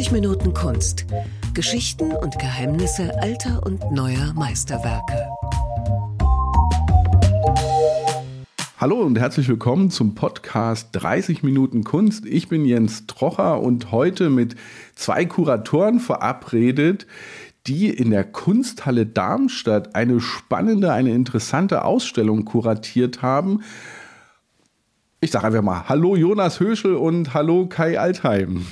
30 Minuten Kunst. Geschichten und Geheimnisse alter und neuer Meisterwerke. Hallo und herzlich willkommen zum Podcast 30 Minuten Kunst. Ich bin Jens Trocher und heute mit zwei Kuratoren verabredet, die in der Kunsthalle Darmstadt eine spannende, eine interessante Ausstellung kuratiert haben. Ich sage einfach mal Hallo Jonas Höschel und Hallo Kai Altheim.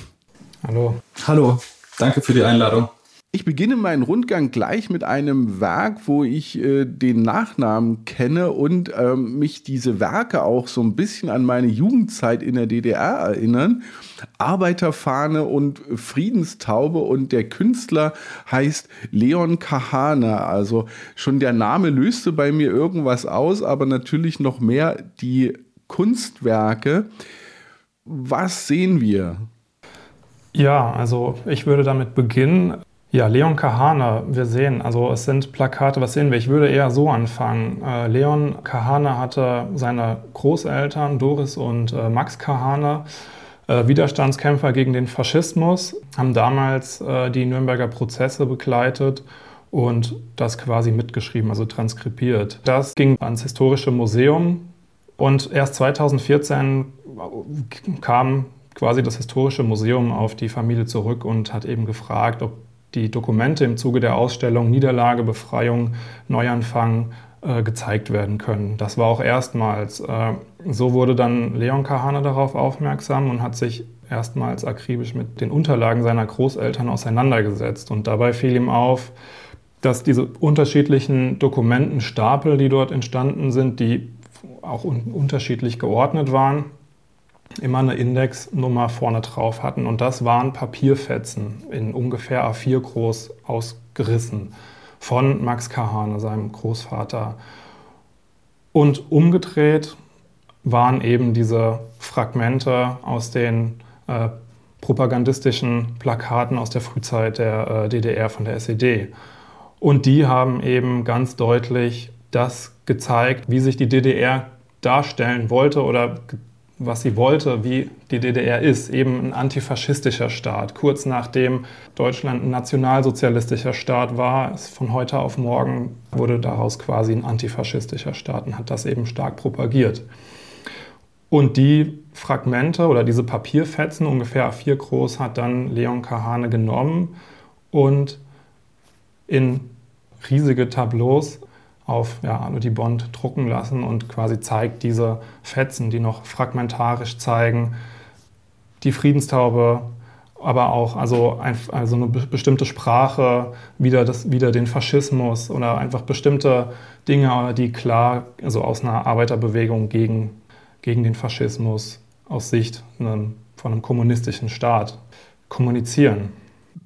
Hallo. Hallo, danke für die Einladung. Ich beginne meinen Rundgang gleich mit einem Werk, wo ich äh, den Nachnamen kenne und ähm, mich diese Werke auch so ein bisschen an meine Jugendzeit in der DDR erinnern. Arbeiterfahne und Friedenstaube und der Künstler heißt Leon Kahana. Also schon der Name löste bei mir irgendwas aus, aber natürlich noch mehr die Kunstwerke. Was sehen wir? Ja, also ich würde damit beginnen. Ja, Leon Kahane, wir sehen, also es sind Plakate, was sehen wir? Ich würde eher so anfangen. Äh, Leon Kahane hatte seine Großeltern, Doris und äh, Max Kahane, äh, Widerstandskämpfer gegen den Faschismus, haben damals äh, die Nürnberger Prozesse begleitet und das quasi mitgeschrieben, also transkribiert. Das ging ans Historische Museum und erst 2014 kam quasi das Historische Museum auf die Familie zurück und hat eben gefragt, ob die Dokumente im Zuge der Ausstellung Niederlage, Befreiung, Neuanfang äh, gezeigt werden können. Das war auch erstmals. Äh, so wurde dann Leon Kahane darauf aufmerksam und hat sich erstmals akribisch mit den Unterlagen seiner Großeltern auseinandergesetzt. Und dabei fiel ihm auf, dass diese unterschiedlichen Dokumentenstapel, die dort entstanden sind, die auch un unterschiedlich geordnet waren, immer eine Indexnummer vorne drauf hatten. Und das waren Papierfetzen in ungefähr A4 groß ausgerissen von Max Kahane, seinem Großvater. Und umgedreht waren eben diese Fragmente aus den äh, propagandistischen Plakaten aus der Frühzeit der äh, DDR von der SED. Und die haben eben ganz deutlich das gezeigt, wie sich die DDR darstellen wollte oder was sie wollte, wie die DDR ist, eben ein antifaschistischer Staat. Kurz nachdem Deutschland ein nationalsozialistischer Staat war, von heute auf morgen wurde daraus quasi ein antifaschistischer Staat und hat das eben stark propagiert. Und die Fragmente oder diese Papierfetzen, ungefähr A4 groß, hat dann Leon Kahane genommen und in riesige Tableaus auf ja, Bond drucken lassen und quasi zeigt diese Fetzen, die noch fragmentarisch zeigen, die Friedenstaube, aber auch also, ein, also eine bestimmte Sprache, wieder, das, wieder den Faschismus oder einfach bestimmte Dinge, die klar also aus einer Arbeiterbewegung gegen, gegen den Faschismus aus Sicht einen, von einem kommunistischen Staat kommunizieren.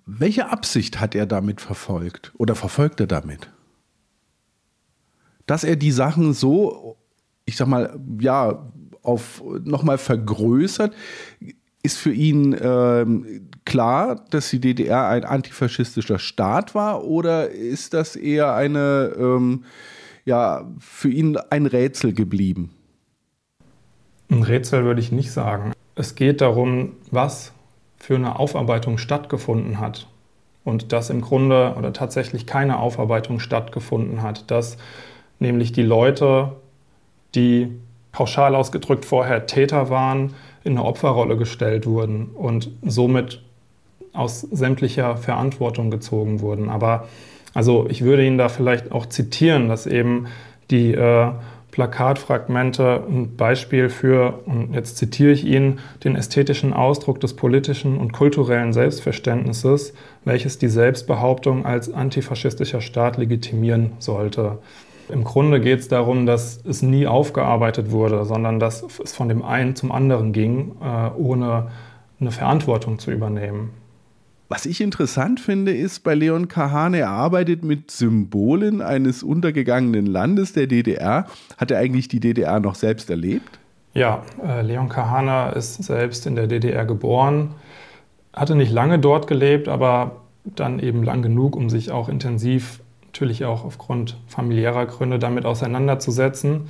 Welche Absicht hat er damit verfolgt oder verfolgt er damit? Dass er die Sachen so, ich sag mal, ja, auf nochmal vergrößert, ist für ihn ähm, klar, dass die DDR ein antifaschistischer Staat war oder ist das eher eine, ähm, ja, für ihn ein Rätsel geblieben? Ein Rätsel würde ich nicht sagen. Es geht darum, was für eine Aufarbeitung stattgefunden hat. Und dass im Grunde oder tatsächlich keine Aufarbeitung stattgefunden hat. Dass nämlich die Leute, die pauschal ausgedrückt vorher Täter waren, in eine Opferrolle gestellt wurden und somit aus sämtlicher Verantwortung gezogen wurden. Aber also ich würde Ihnen da vielleicht auch zitieren, dass eben die äh, Plakatfragmente ein Beispiel für, und jetzt zitiere ich ihn, den ästhetischen Ausdruck des politischen und kulturellen Selbstverständnisses, welches die Selbstbehauptung als antifaschistischer Staat legitimieren sollte. Im Grunde geht es darum, dass es nie aufgearbeitet wurde, sondern dass es von dem einen zum anderen ging, äh, ohne eine Verantwortung zu übernehmen. Was ich interessant finde, ist bei Leon Kahane, er arbeitet mit Symbolen eines untergegangenen Landes der DDR. Hat er eigentlich die DDR noch selbst erlebt? Ja, äh, Leon Kahane ist selbst in der DDR geboren, hatte nicht lange dort gelebt, aber dann eben lang genug, um sich auch intensiv natürlich auch aufgrund familiärer Gründe damit auseinanderzusetzen.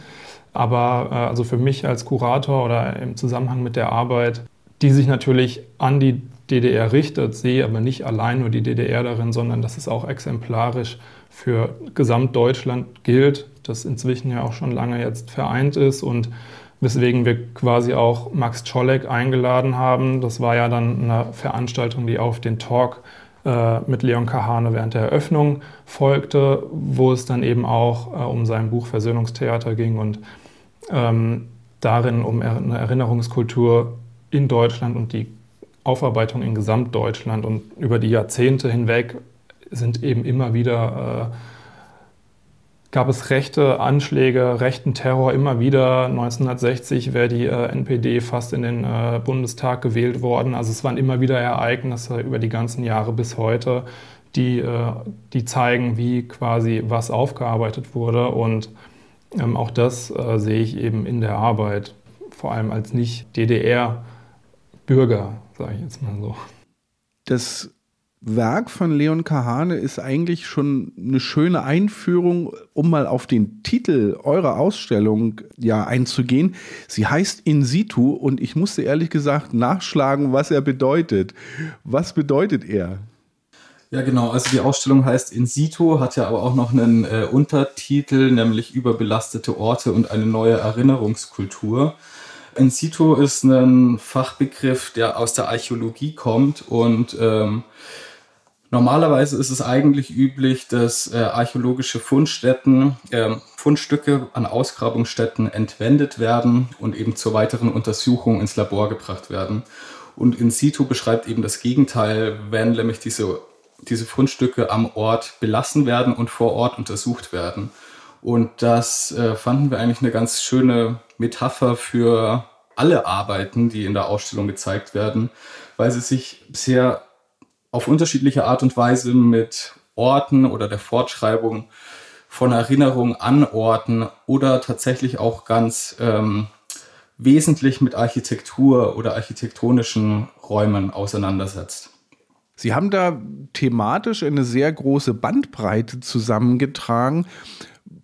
Aber äh, also für mich als Kurator oder im Zusammenhang mit der Arbeit, die sich natürlich an die DDR richtet, sehe aber nicht allein nur die DDR darin, sondern dass es auch exemplarisch für Gesamtdeutschland gilt, das inzwischen ja auch schon lange jetzt vereint ist und weswegen wir quasi auch Max Czolek eingeladen haben. Das war ja dann eine Veranstaltung, die auf den Talk äh, mit Leon Kahane während der Eröffnung folgte, wo es dann eben auch äh, um sein Buch Versöhnungstheater ging und ähm, darin um eine Erinnerungskultur in Deutschland und die Aufarbeitung in Gesamtdeutschland. Und über die Jahrzehnte hinweg sind eben immer wieder äh, gab es rechte Anschläge, rechten Terror immer wieder. 1960 wäre die äh, NPD fast in den äh, Bundestag gewählt worden. Also es waren immer wieder Ereignisse über die ganzen Jahre bis heute, die, äh, die zeigen, wie quasi was aufgearbeitet wurde. Und ähm, auch das äh, sehe ich eben in der Arbeit, vor allem als Nicht-DDR-Bürger, sage ich jetzt mal so. Das Werk von Leon Kahane ist eigentlich schon eine schöne Einführung, um mal auf den Titel eurer Ausstellung ja einzugehen. Sie heißt In situ und ich musste ehrlich gesagt nachschlagen, was er bedeutet. Was bedeutet er? Ja, genau. Also die Ausstellung heißt In situ, hat ja aber auch noch einen äh, Untertitel, nämlich Überbelastete Orte und eine neue Erinnerungskultur. In situ ist ein Fachbegriff, der aus der Archäologie kommt und ähm, Normalerweise ist es eigentlich üblich, dass äh, archäologische Fundstätten, äh, Fundstücke an Ausgrabungsstätten entwendet werden und eben zur weiteren Untersuchung ins Labor gebracht werden. Und in situ beschreibt eben das Gegenteil, wenn nämlich diese, diese Fundstücke am Ort belassen werden und vor Ort untersucht werden. Und das äh, fanden wir eigentlich eine ganz schöne Metapher für alle Arbeiten, die in der Ausstellung gezeigt werden, weil sie sich sehr auf unterschiedliche Art und Weise mit Orten oder der Fortschreibung von Erinnerungen an Orten oder tatsächlich auch ganz ähm, wesentlich mit Architektur oder architektonischen Räumen auseinandersetzt. Sie haben da thematisch eine sehr große Bandbreite zusammengetragen.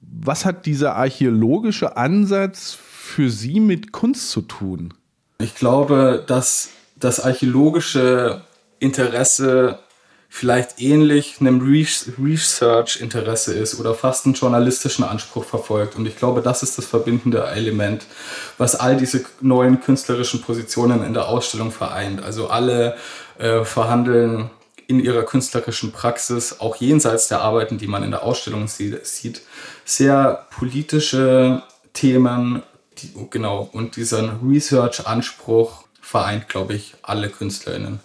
Was hat dieser archäologische Ansatz für Sie mit Kunst zu tun? Ich glaube, dass das archäologische Interesse vielleicht ähnlich einem Research-Interesse ist oder fast einen journalistischen Anspruch verfolgt. Und ich glaube, das ist das verbindende Element, was all diese neuen künstlerischen Positionen in der Ausstellung vereint. Also alle äh, verhandeln in ihrer künstlerischen Praxis, auch jenseits der Arbeiten, die man in der Ausstellung sieht, sehr politische Themen, die, genau, und diesen Research-Anspruch vereint, glaube ich, alle KünstlerInnen.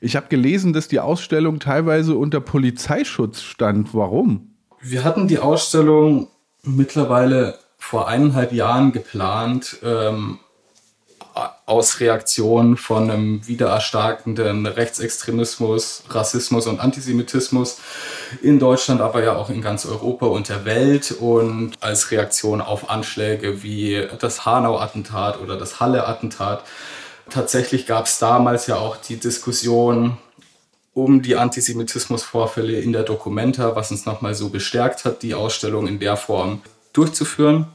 Ich habe gelesen, dass die Ausstellung teilweise unter Polizeischutz stand. Warum? Wir hatten die Ausstellung mittlerweile vor eineinhalb Jahren geplant, ähm, aus Reaktion von einem wiedererstarkenden Rechtsextremismus, Rassismus und Antisemitismus in Deutschland, aber ja auch in ganz Europa und der Welt und als Reaktion auf Anschläge wie das Hanau-Attentat oder das Halle-Attentat Tatsächlich gab es damals ja auch die Diskussion um die Antisemitismusvorfälle in der Documenta, was uns nochmal so bestärkt hat, die Ausstellung in der Form durchzuführen.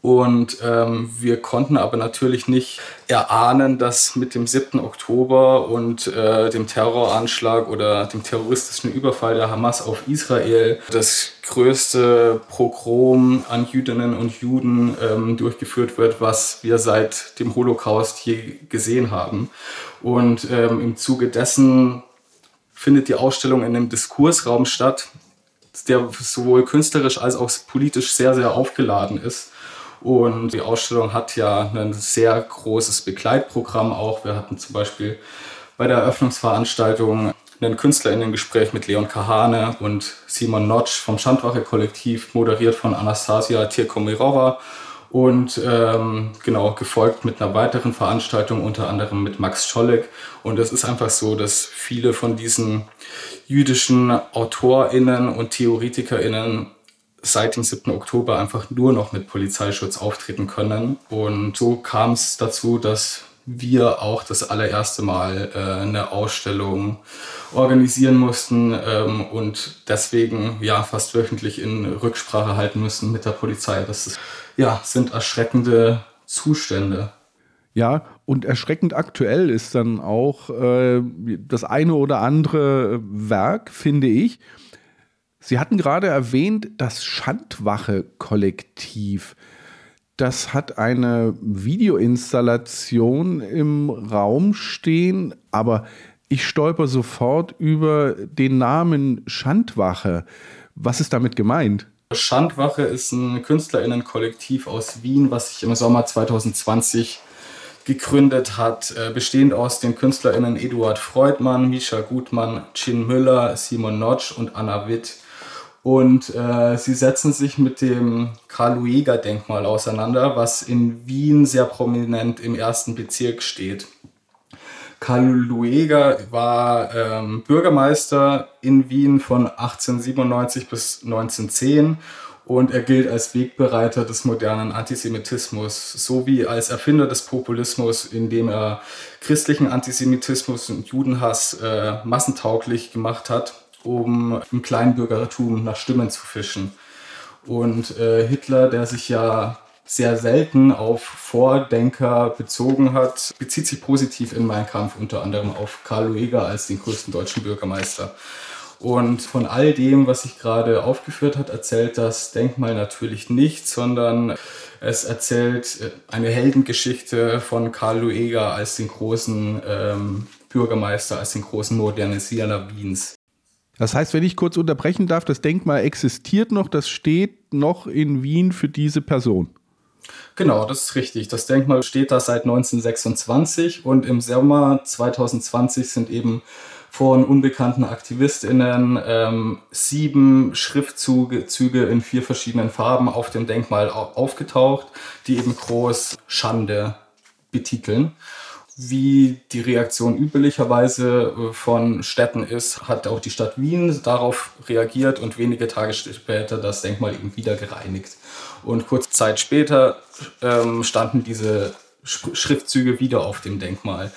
Und ähm, wir konnten aber natürlich nicht erahnen, dass mit dem 7. Oktober und äh, dem Terroranschlag oder dem terroristischen Überfall der Hamas auf Israel das größte Pogrom an Jüdinnen und Juden ähm, durchgeführt wird, was wir seit dem Holocaust je gesehen haben. Und ähm, im Zuge dessen findet die Ausstellung in einem Diskursraum statt, der sowohl künstlerisch als auch politisch sehr, sehr aufgeladen ist. Und die Ausstellung hat ja ein sehr großes Begleitprogramm auch. Wir hatten zum Beispiel bei der Eröffnungsveranstaltung ein KünstlerInnen-Gespräch mit Leon Kahane und Simon Notch vom Schandwache-Kollektiv, moderiert von Anastasia Tirkomirova und ähm, genau gefolgt mit einer weiteren Veranstaltung, unter anderem mit Max Scholleck. Und es ist einfach so, dass viele von diesen jüdischen AutorInnen und TheoretikerInnen seit dem 7. Oktober einfach nur noch mit Polizeischutz auftreten können. Und so kam es dazu, dass wir auch das allererste Mal äh, eine Ausstellung organisieren mussten ähm, und deswegen ja fast wöchentlich in Rücksprache halten müssen mit der Polizei. Das ist, ja, sind erschreckende Zustände. Ja, und erschreckend aktuell ist dann auch äh, das eine oder andere Werk, finde ich. Sie hatten gerade erwähnt, das Schandwache-Kollektiv. Das hat eine Videoinstallation im Raum stehen, aber ich stolper sofort über den Namen Schandwache. Was ist damit gemeint? Schandwache ist ein Künstlerinnenkollektiv aus Wien, was sich im Sommer 2020 gegründet hat, äh, bestehend aus den KünstlerInnen Eduard Freudmann, Misha Gutmann, Chin Müller, Simon Notch und Anna Witt. Und äh, sie setzen sich mit dem Karl-Lueger-Denkmal auseinander, was in Wien sehr prominent im ersten Bezirk steht. Karl Lueger war ähm, Bürgermeister in Wien von 1897 bis 1910 und er gilt als Wegbereiter des modernen Antisemitismus sowie als Erfinder des Populismus, indem er christlichen Antisemitismus und Judenhass äh, massentauglich gemacht hat, um im Kleinbürgertum nach Stimmen zu fischen. Und äh, Hitler, der sich ja sehr selten auf Vordenker bezogen hat, bezieht sich positiv in Mein Kampf unter anderem auf Karl Lueger als den größten deutschen Bürgermeister. Und von all dem, was ich gerade aufgeführt hat, erzählt das Denkmal natürlich nicht, sondern es erzählt äh, eine Heldengeschichte von Karl Lueger als den großen ähm, Bürgermeister, als den großen Modernisierer Wiens. Das heißt, wenn ich kurz unterbrechen darf, das Denkmal existiert noch, das steht noch in Wien für diese Person. Genau, das ist richtig. Das Denkmal steht da seit 1926 und im Sommer 2020 sind eben von unbekannten AktivistInnen ähm, sieben Schriftzüge in vier verschiedenen Farben auf dem Denkmal aufgetaucht, die eben groß Schande betiteln. Wie die Reaktion üblicherweise äh, von Städten ist, hat auch die Stadt Wien darauf reagiert und wenige Tage später das Denkmal eben wieder gereinigt. Und kurze Zeit später ähm, standen diese Schriftzüge wieder auf dem Denkmal.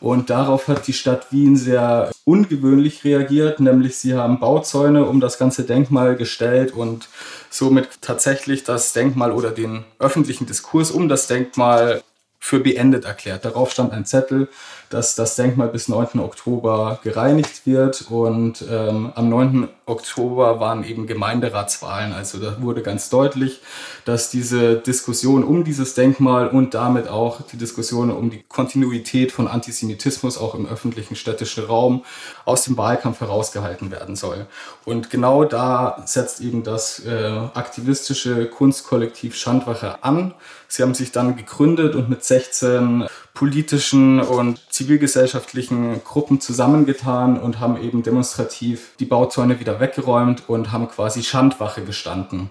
Und darauf hat die Stadt Wien sehr ungewöhnlich reagiert, nämlich sie haben Bauzäune um das ganze Denkmal gestellt und somit tatsächlich das Denkmal oder den öffentlichen Diskurs um das Denkmal für beendet erklärt. Darauf stand ein Zettel, dass das Denkmal bis 9. Oktober gereinigt wird und ähm, am 9. Oktober waren eben Gemeinderatswahlen. Also da wurde ganz deutlich, dass diese Diskussion um dieses Denkmal und damit auch die Diskussion um die Kontinuität von Antisemitismus auch im öffentlichen städtischen Raum aus dem Wahlkampf herausgehalten werden soll. Und genau da setzt eben das äh, aktivistische Kunstkollektiv Schandwache an. Sie haben sich dann gegründet und mit 16 politischen und zivilgesellschaftlichen Gruppen zusammengetan und haben eben demonstrativ die Bauzäune wieder weggeräumt und haben quasi Schandwache gestanden.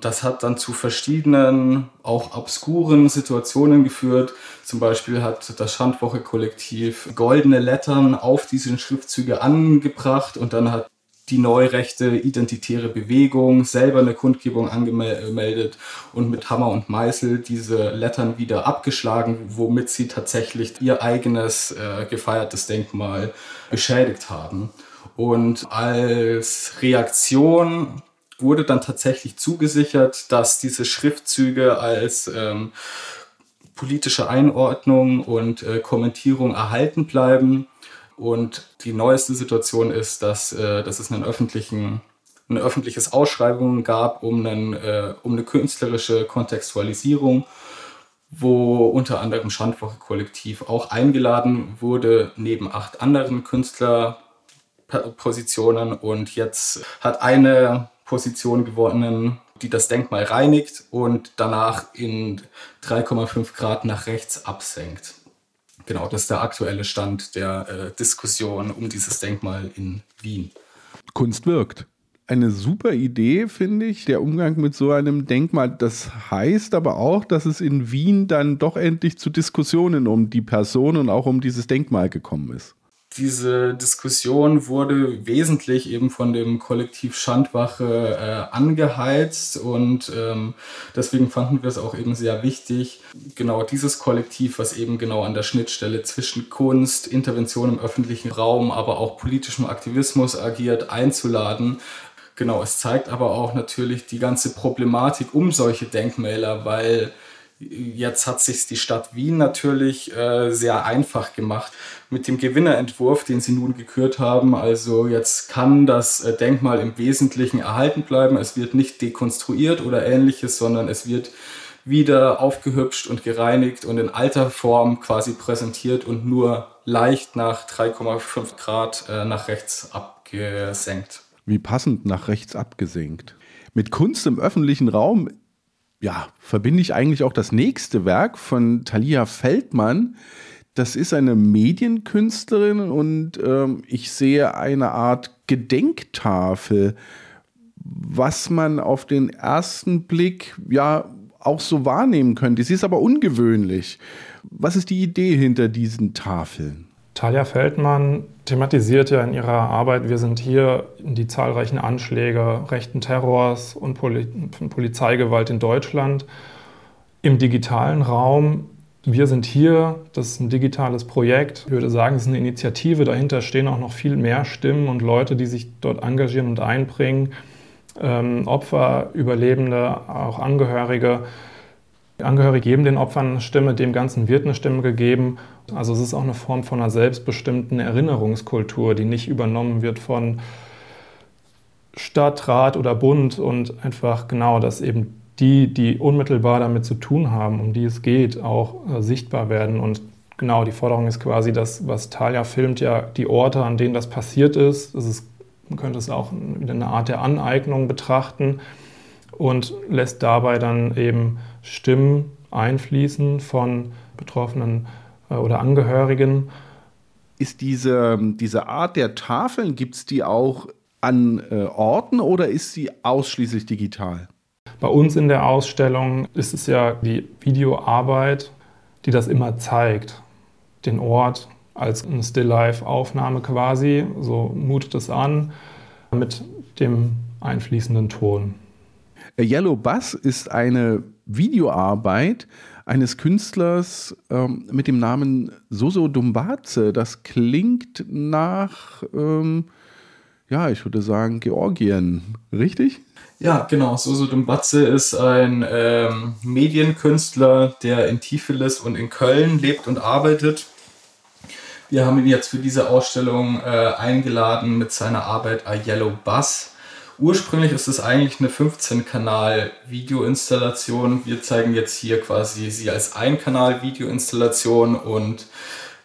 Das hat dann zu verschiedenen, auch obskuren Situationen geführt. Zum Beispiel hat das Schandwoche-Kollektiv goldene Lettern auf diese Schriftzüge angebracht und dann hat die neurechte identitäre Bewegung selber eine Kundgebung angemeldet und mit Hammer und Meißel diese Lettern wieder abgeschlagen, womit sie tatsächlich ihr eigenes äh, gefeiertes Denkmal beschädigt haben. Und als Reaktion wurde dann tatsächlich zugesichert, dass diese Schriftzüge als ähm, politische Einordnung und äh, Kommentierung erhalten bleiben und die neueste Situation ist, dass, äh, dass es einen öffentlichen, ein öffentliches Ausschreibung gab um, einen, äh, um eine künstlerische Kontextualisierung, wo unter anderem Schandwoche Kollektiv auch eingeladen wurde, neben acht anderen Künstlerpositionen. Und jetzt hat eine Position gewonnen, die das Denkmal reinigt und danach in 3,5 Grad nach rechts absenkt. Genau, das ist der aktuelle Stand der äh, Diskussion um dieses Denkmal in Wien. Kunst wirkt. Eine super Idee, finde ich, der Umgang mit so einem Denkmal. Das heißt aber auch, dass es in Wien dann doch endlich zu Diskussionen um die Person und auch um dieses Denkmal gekommen ist diese Diskussion wurde wesentlich eben von dem Kollektiv Schandwache äh, angeheizt und ähm, deswegen fanden wir es auch eben sehr wichtig, genau dieses Kollektiv, was eben genau an der Schnittstelle zwischen Kunst, Intervention im öffentlichen Raum, aber auch politischem Aktivismus agiert, einzuladen. Genau, es zeigt aber auch natürlich die ganze Problematik um solche Denkmäler, weil Jetzt hat sich die Stadt Wien natürlich äh, sehr einfach gemacht mit dem Gewinnerentwurf, den sie nun gekürt haben. Also jetzt kann das äh, Denkmal im Wesentlichen erhalten bleiben. Es wird nicht dekonstruiert oder ähnliches, sondern es wird wieder aufgehübscht und gereinigt und in alter Form quasi präsentiert und nur leicht nach 3,5 Grad äh, nach rechts abgesenkt. Wie passend nach rechts abgesenkt. Mit Kunst im öffentlichen Raum, ja, verbinde ich eigentlich auch das nächste Werk von Thalia Feldmann. Das ist eine Medienkünstlerin und ähm, ich sehe eine Art Gedenktafel, was man auf den ersten Blick ja auch so wahrnehmen könnte. Sie ist aber ungewöhnlich. Was ist die Idee hinter diesen Tafeln? Talia Feldmann thematisiert ja in ihrer Arbeit, wir sind hier die zahlreichen Anschläge rechten Terrors und Poli Polizeigewalt in Deutschland im digitalen Raum. Wir sind hier, das ist ein digitales Projekt. Ich würde sagen, es ist eine Initiative. Dahinter stehen auch noch viel mehr Stimmen und Leute, die sich dort engagieren und einbringen. Ähm, Opfer, Überlebende, auch Angehörige. Angehörige geben den Opfern eine Stimme, dem Ganzen wird eine Stimme gegeben. Also es ist auch eine Form von einer selbstbestimmten Erinnerungskultur, die nicht übernommen wird von Stadtrat oder Bund und einfach genau, dass eben die, die unmittelbar damit zu tun haben, um die es geht, auch äh, sichtbar werden. Und genau, die Forderung ist quasi, dass, was Talia filmt, ja die Orte, an denen das passiert ist. Das ist man könnte es auch in eine Art der Aneignung betrachten und lässt dabei dann eben Stimmen einfließen von Betroffenen äh, oder Angehörigen. Ist diese, diese Art der Tafeln, gibt es die auch an äh, Orten oder ist sie ausschließlich digital? Bei uns in der Ausstellung ist es ja die Videoarbeit, die das immer zeigt. Den Ort als eine Still-Life-Aufnahme quasi, so mutet es an, mit dem einfließenden Ton. Yellow Bass ist eine Videoarbeit eines Künstlers ähm, mit dem Namen Soso Dumbaze. Das klingt nach, ähm, ja, ich würde sagen, Georgien, richtig? Ja, genau. Soso Dumbatze ist ein ähm, Medienkünstler, der in Tiflis und in Köln lebt und arbeitet. Wir haben ihn jetzt für diese Ausstellung äh, eingeladen mit seiner Arbeit A Yellow Bus Ursprünglich ist es eigentlich eine 15-Kanal-Videoinstallation. Wir zeigen jetzt hier quasi sie als Ein-Kanal-Videoinstallation und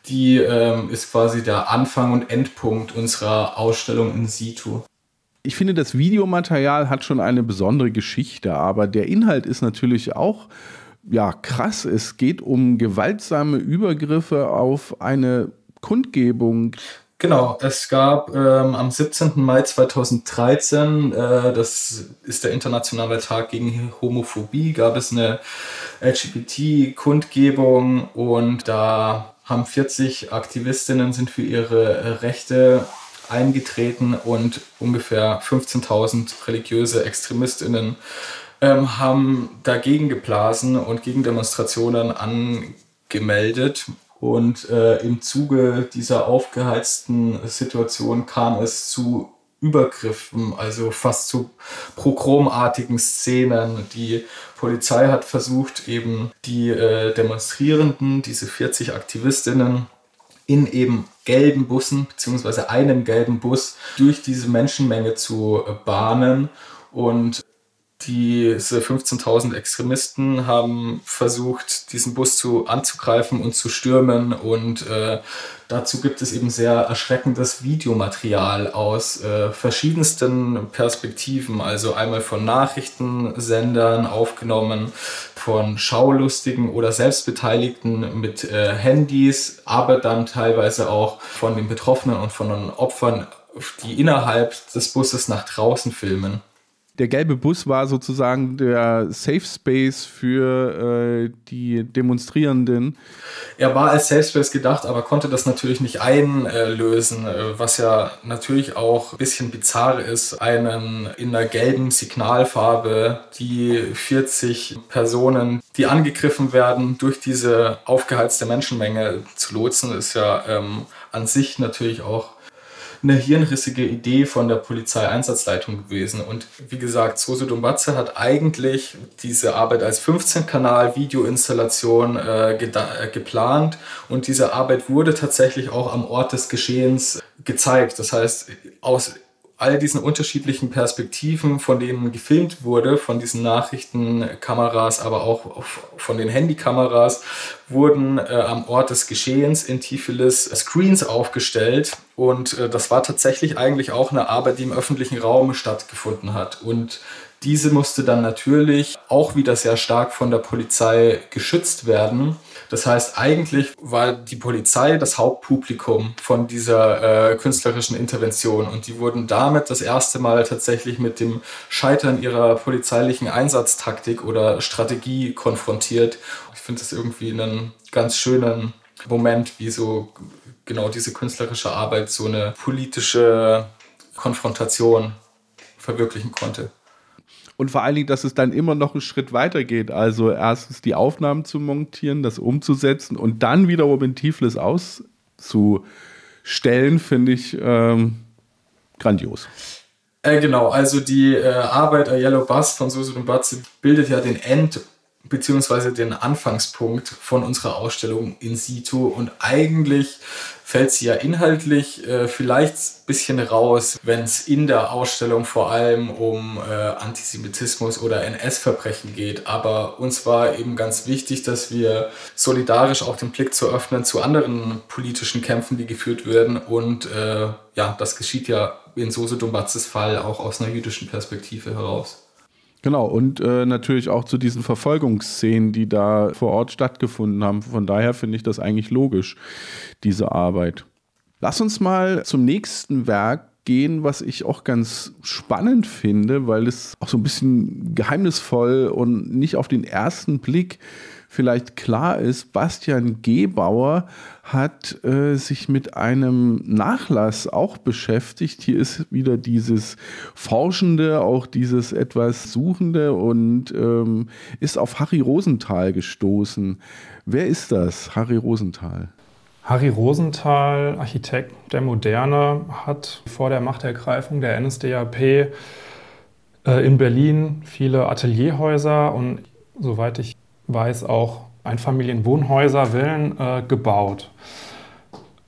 die ähm, ist quasi der Anfang und Endpunkt unserer Ausstellung in situ. Ich finde, das Videomaterial hat schon eine besondere Geschichte, aber der Inhalt ist natürlich auch ja, krass. Es geht um gewaltsame Übergriffe auf eine Kundgebung. Genau, es gab ähm, am 17. Mai 2013, äh, das ist der internationale Tag gegen Homophobie, gab es eine LGBT-Kundgebung und da haben 40 Aktivistinnen sind für ihre Rechte eingetreten und ungefähr 15.000 religiöse Extremistinnen ähm, haben dagegen geblasen und gegen Demonstrationen angemeldet. Und äh, im Zuge dieser aufgeheizten Situation kam es zu Übergriffen, also fast zu progromartigen Szenen. Die Polizei hat versucht, eben die äh, Demonstrierenden, diese 40 Aktivistinnen, in eben gelben Bussen, beziehungsweise einem gelben Bus, durch diese Menschenmenge zu äh, bahnen. Und diese 15.000 Extremisten haben versucht, diesen Bus zu, anzugreifen und zu stürmen. Und äh, dazu gibt es eben sehr erschreckendes Videomaterial aus äh, verschiedensten Perspektiven. Also einmal von Nachrichtensendern aufgenommen, von Schaulustigen oder Selbstbeteiligten mit äh, Handys, aber dann teilweise auch von den Betroffenen und von den Opfern, die innerhalb des Busses nach draußen filmen der gelbe Bus war sozusagen der Safe Space für äh, die Demonstrierenden. Er war als Safe Space gedacht, aber konnte das natürlich nicht einlösen, äh, was ja natürlich auch ein bisschen bizarr ist, einen in der gelben Signalfarbe die 40 Personen, die angegriffen werden, durch diese aufgeheizte Menschenmenge zu lotsen, ist ja ähm, an sich natürlich auch eine hirnrissige Idee von der Polizeieinsatzleitung gewesen. Und wie gesagt, Soso Dumbatze hat eigentlich diese Arbeit als 15-Kanal-Videoinstallation äh, äh, geplant und diese Arbeit wurde tatsächlich auch am Ort des Geschehens gezeigt. Das heißt, aus all diesen unterschiedlichen Perspektiven, von denen gefilmt wurde, von diesen Nachrichtenkameras, aber auch von den Handykameras, wurden äh, am Ort des Geschehens in Tiflis Screens aufgestellt. Und äh, das war tatsächlich eigentlich auch eine Arbeit, die im öffentlichen Raum stattgefunden hat. Und diese musste dann natürlich auch wieder sehr stark von der Polizei geschützt werden. Das heißt, eigentlich war die Polizei das Hauptpublikum von dieser äh, künstlerischen Intervention und die wurden damit das erste Mal tatsächlich mit dem Scheitern ihrer polizeilichen Einsatztaktik oder Strategie konfrontiert. Ich finde das irgendwie einen ganz schönen Moment, wie so genau diese künstlerische Arbeit so eine politische Konfrontation verwirklichen konnte und vor allen Dingen, dass es dann immer noch einen Schritt weiter geht. Also erstens die Aufnahmen zu montieren, das umzusetzen und dann wiederum in Tiflis auszustellen, finde ich ähm, grandios. Äh, genau, also die äh, Arbeit A Yellow Bus von Susan Batze bildet ja den End- bzw. den Anfangspunkt von unserer Ausstellung in situ und eigentlich fällt sie ja inhaltlich äh, vielleicht ein bisschen raus, wenn es in der Ausstellung vor allem um äh, Antisemitismus oder NS-Verbrechen geht. Aber uns war eben ganz wichtig, dass wir solidarisch auch den Blick zu öffnen zu anderen politischen Kämpfen, die geführt werden. Und äh, ja, das geschieht ja in Sose Dumbatzes Fall auch aus einer jüdischen Perspektive heraus. Genau, und äh, natürlich auch zu diesen Verfolgungsszenen, die da vor Ort stattgefunden haben. Von daher finde ich das eigentlich logisch, diese Arbeit. Lass uns mal zum nächsten Werk gehen, was ich auch ganz spannend finde, weil es auch so ein bisschen geheimnisvoll und nicht auf den ersten Blick vielleicht klar ist, Bastian Gebauer hat äh, sich mit einem Nachlass auch beschäftigt. Hier ist wieder dieses Forschende, auch dieses etwas Suchende und ähm, ist auf Harry Rosenthal gestoßen. Wer ist das, Harry Rosenthal? Harry Rosenthal, Architekt der Moderne, hat vor der Machtergreifung der NSDAP äh, in Berlin viele Atelierhäuser und soweit ich weiß auch Einfamilienwohnhäuser, Villen äh, gebaut.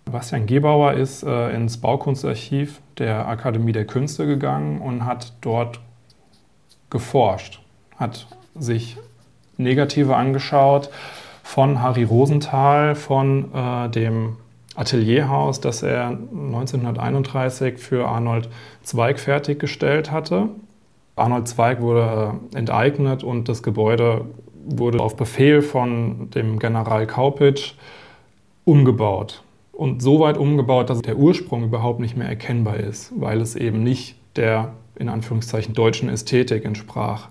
Bastian Gebauer ist äh, ins Baukunstarchiv der Akademie der Künste gegangen und hat dort geforscht, hat sich Negative angeschaut von Harry Rosenthal, von äh, dem Atelierhaus, das er 1931 für Arnold Zweig fertiggestellt hatte. Arnold Zweig wurde äh, enteignet und das Gebäude wurde auf Befehl von dem General Kaupitsch umgebaut. Und so weit umgebaut, dass der Ursprung überhaupt nicht mehr erkennbar ist, weil es eben nicht der in Anführungszeichen deutschen Ästhetik entsprach.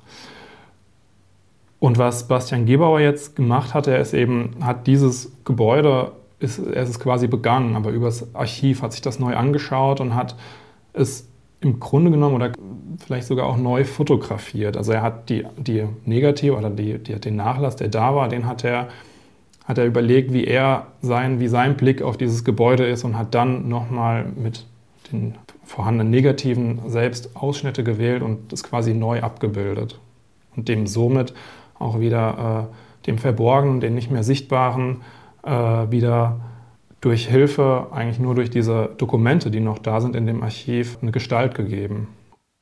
Und was Bastian Gebauer jetzt gemacht hat, er ist eben, hat dieses Gebäude, ist, er ist es quasi begangen, aber übers Archiv hat sich das neu angeschaut und hat es im Grunde genommen oder vielleicht sogar auch neu fotografiert. Also er hat die, die Negative oder die, die, den Nachlass, der da war, den hat er, hat er überlegt, wie er sein, wie sein Blick auf dieses Gebäude ist und hat dann nochmal mit den vorhandenen Negativen selbst Ausschnitte gewählt und das quasi neu abgebildet. Und dem somit auch wieder äh, dem Verborgenen, den nicht mehr Sichtbaren, äh, wieder durch Hilfe, eigentlich nur durch diese Dokumente, die noch da sind in dem Archiv, eine Gestalt gegeben.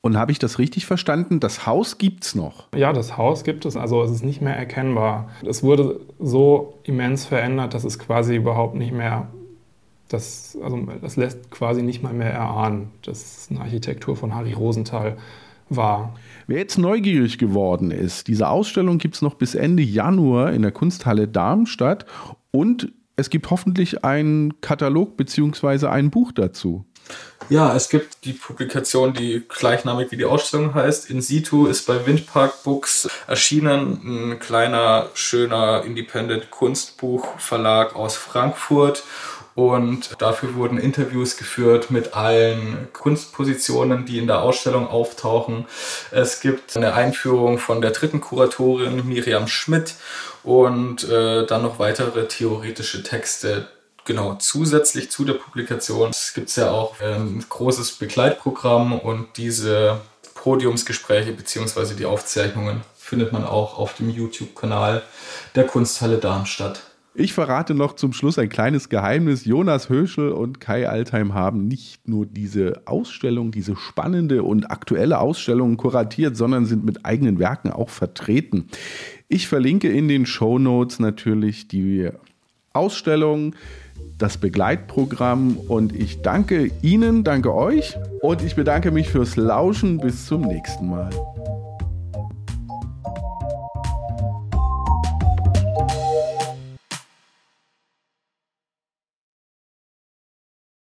Und habe ich das richtig verstanden? Das Haus gibt es noch? Ja, das Haus gibt es, also es ist nicht mehr erkennbar. Es wurde so immens verändert, dass es quasi überhaupt nicht mehr, das, also das lässt quasi nicht mal mehr erahnen, dass es eine Architektur von Harry Rosenthal war. Wer jetzt neugierig geworden ist, diese Ausstellung gibt es noch bis Ende Januar in der Kunsthalle Darmstadt und es gibt hoffentlich einen Katalog bzw. ein Buch dazu. Ja, es gibt die Publikation, die gleichnamig wie die Ausstellung heißt. In situ ist bei Windpark Books erschienen ein kleiner, schöner Independent Kunstbuchverlag aus Frankfurt. Und dafür wurden Interviews geführt mit allen Kunstpositionen, die in der Ausstellung auftauchen. Es gibt eine Einführung von der dritten Kuratorin Miriam Schmidt und äh, dann noch weitere theoretische Texte genau, zusätzlich zu der Publikation gibt es ja auch ein großes Begleitprogramm und diese Podiumsgespräche bzw. die Aufzeichnungen findet man auch auf dem YouTube-Kanal der Kunsthalle Darmstadt. Ich verrate noch zum Schluss ein kleines Geheimnis. Jonas Höschel und Kai Altheim haben nicht nur diese Ausstellung, diese spannende und aktuelle Ausstellung kuratiert, sondern sind mit eigenen Werken auch vertreten. Ich verlinke in den Show Notes natürlich die Ausstellung, das Begleitprogramm und ich danke Ihnen, danke euch und ich bedanke mich fürs Lauschen. Bis zum nächsten Mal.